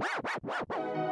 Wow, wow, wow, wow.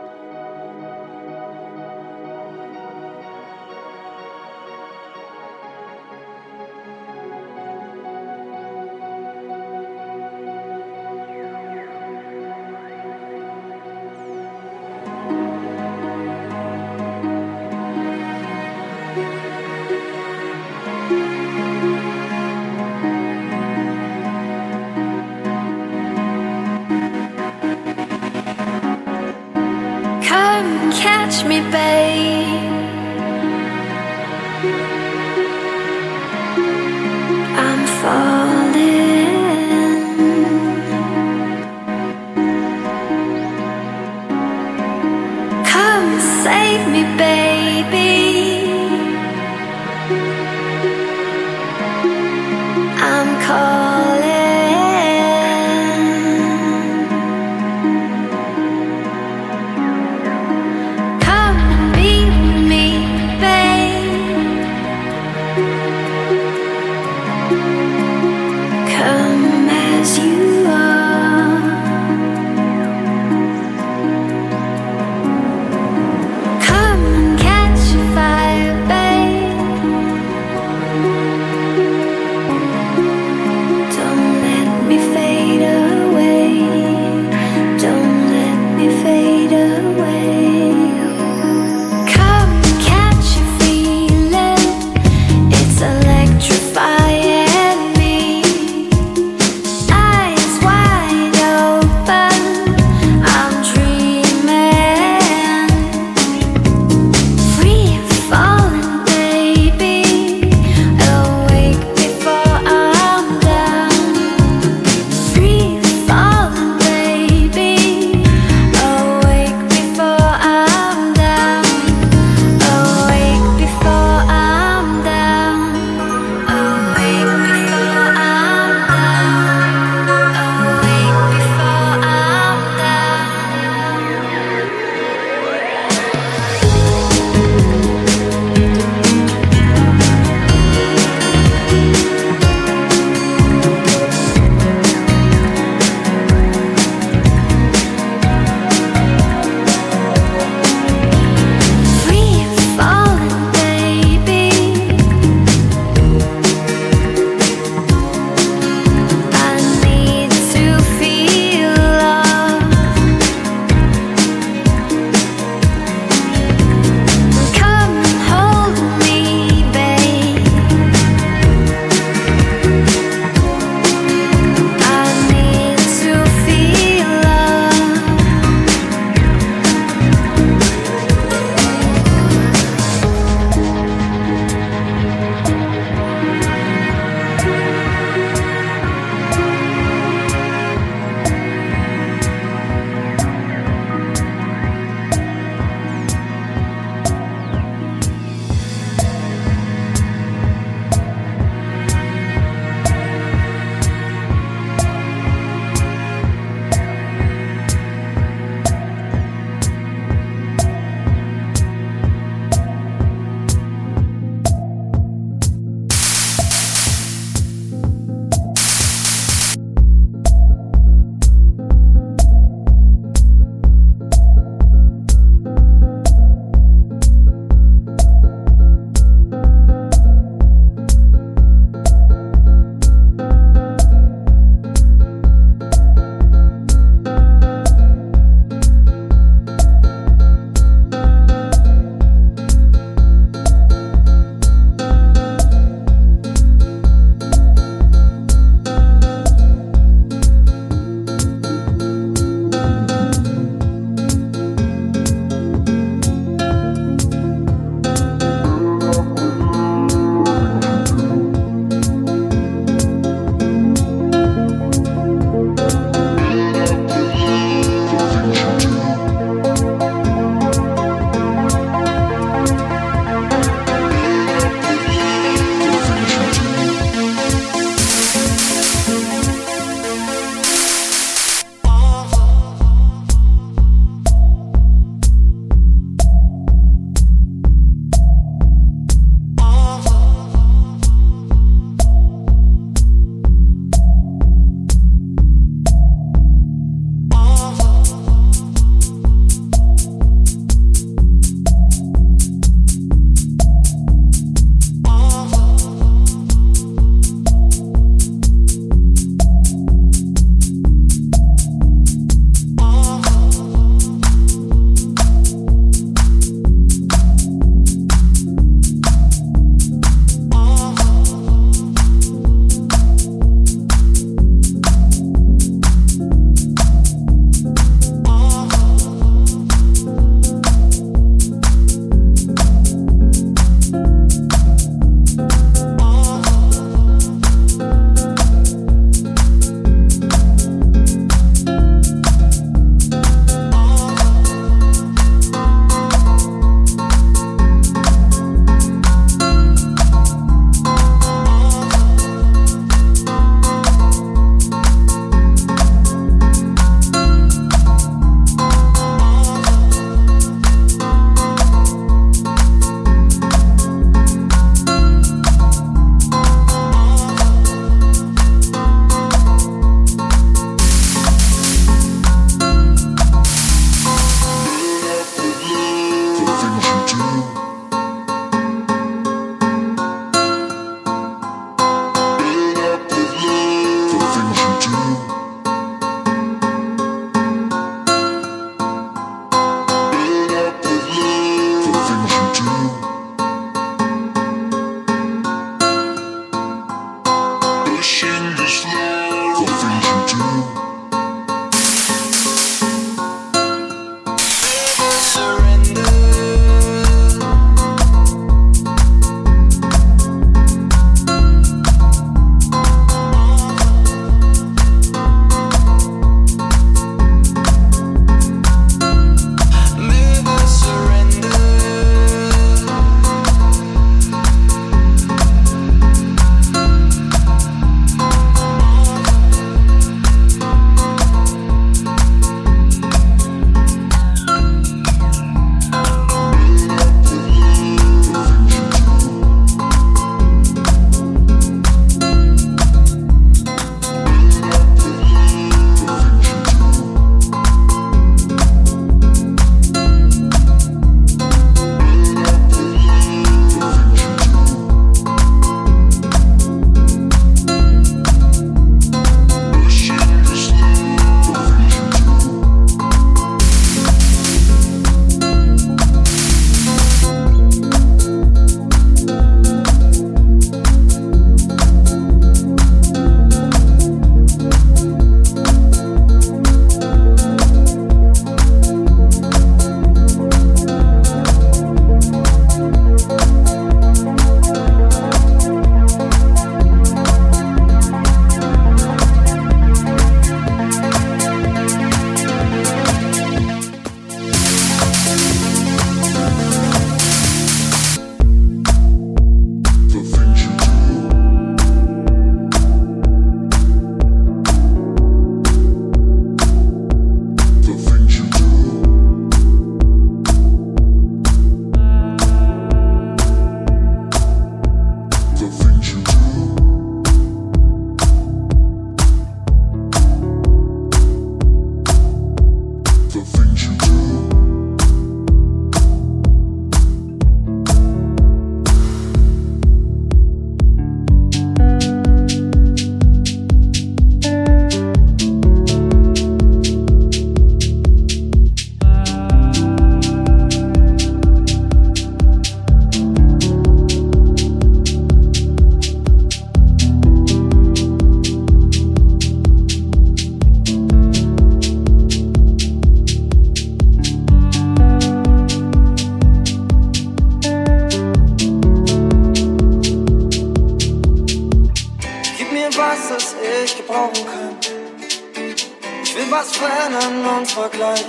Was verändern und vergleich.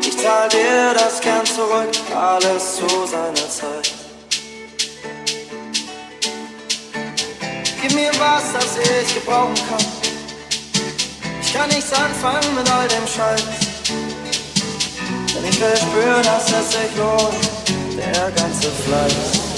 Ich zahl dir das gern zurück, alles zu seiner Zeit. Gib mir was, das ich gebrauchen kann. Ich kann nichts anfangen mit all dem Scheiß. Denn ich will spüren, dass es sich lohnt, der ganze Fleiß.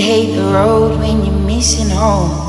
Hate the road when you're missing home.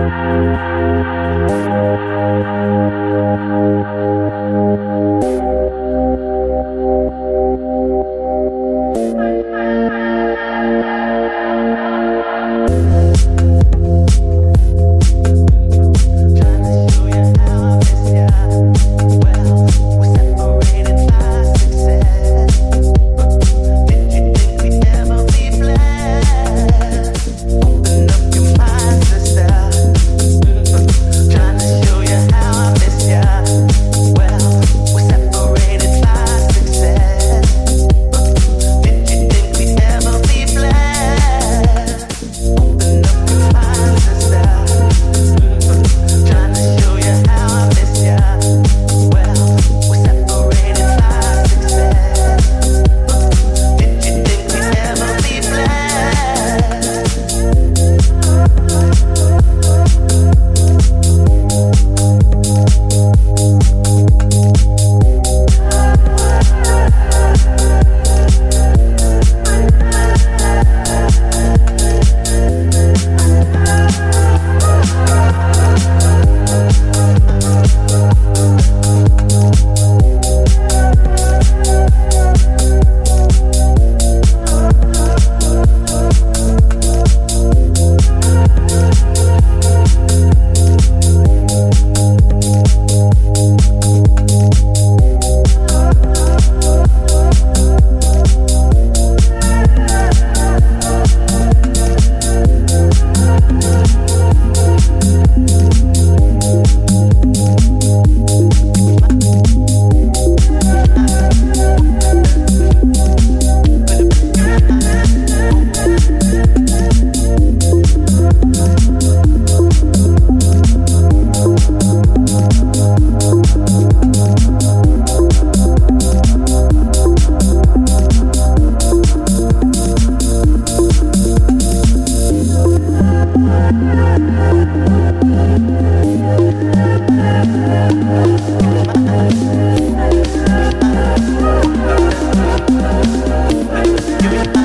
Música Thank you.